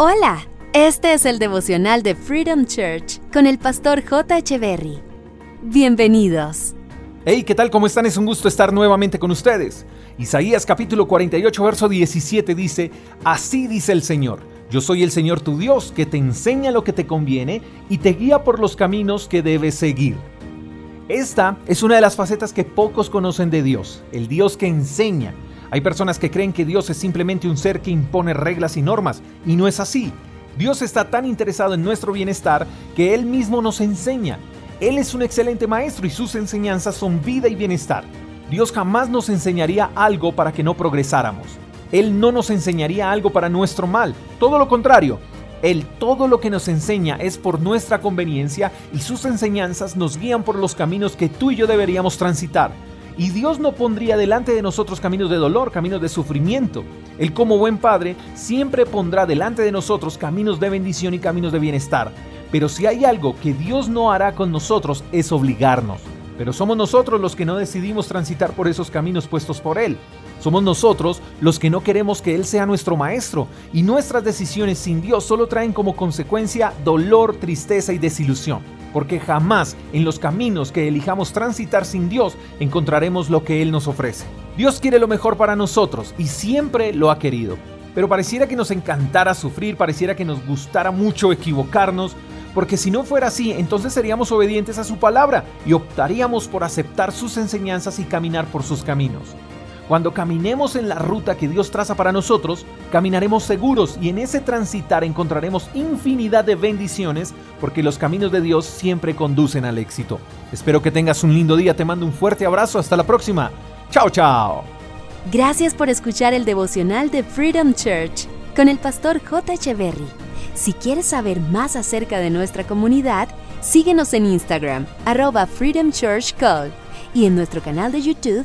Hola, este es el devocional de Freedom Church con el pastor J. Echeverry. Bienvenidos. Hey, ¿qué tal? ¿Cómo están? Es un gusto estar nuevamente con ustedes. Isaías capítulo 48, verso 17 dice, Así dice el Señor, yo soy el Señor tu Dios, que te enseña lo que te conviene y te guía por los caminos que debes seguir. Esta es una de las facetas que pocos conocen de Dios, el Dios que enseña, hay personas que creen que Dios es simplemente un ser que impone reglas y normas, y no es así. Dios está tan interesado en nuestro bienestar que Él mismo nos enseña. Él es un excelente maestro y sus enseñanzas son vida y bienestar. Dios jamás nos enseñaría algo para que no progresáramos. Él no nos enseñaría algo para nuestro mal. Todo lo contrario, Él todo lo que nos enseña es por nuestra conveniencia y sus enseñanzas nos guían por los caminos que tú y yo deberíamos transitar. Y Dios no pondría delante de nosotros caminos de dolor, caminos de sufrimiento. Él como buen padre siempre pondrá delante de nosotros caminos de bendición y caminos de bienestar. Pero si hay algo que Dios no hará con nosotros es obligarnos. Pero somos nosotros los que no decidimos transitar por esos caminos puestos por Él. Somos nosotros los que no queremos que Él sea nuestro maestro y nuestras decisiones sin Dios solo traen como consecuencia dolor, tristeza y desilusión porque jamás en los caminos que elijamos transitar sin Dios encontraremos lo que Él nos ofrece. Dios quiere lo mejor para nosotros y siempre lo ha querido. Pero pareciera que nos encantara sufrir, pareciera que nos gustara mucho equivocarnos, porque si no fuera así, entonces seríamos obedientes a su palabra y optaríamos por aceptar sus enseñanzas y caminar por sus caminos. Cuando caminemos en la ruta que Dios traza para nosotros, caminaremos seguros y en ese transitar encontraremos infinidad de bendiciones porque los caminos de Dios siempre conducen al éxito. Espero que tengas un lindo día, te mando un fuerte abrazo, hasta la próxima. Chao, chao. Gracias por escuchar el devocional de Freedom Church con el pastor J. Echeverry. Si quieres saber más acerca de nuestra comunidad, síguenos en Instagram, arroba Freedom Church Call, y en nuestro canal de YouTube,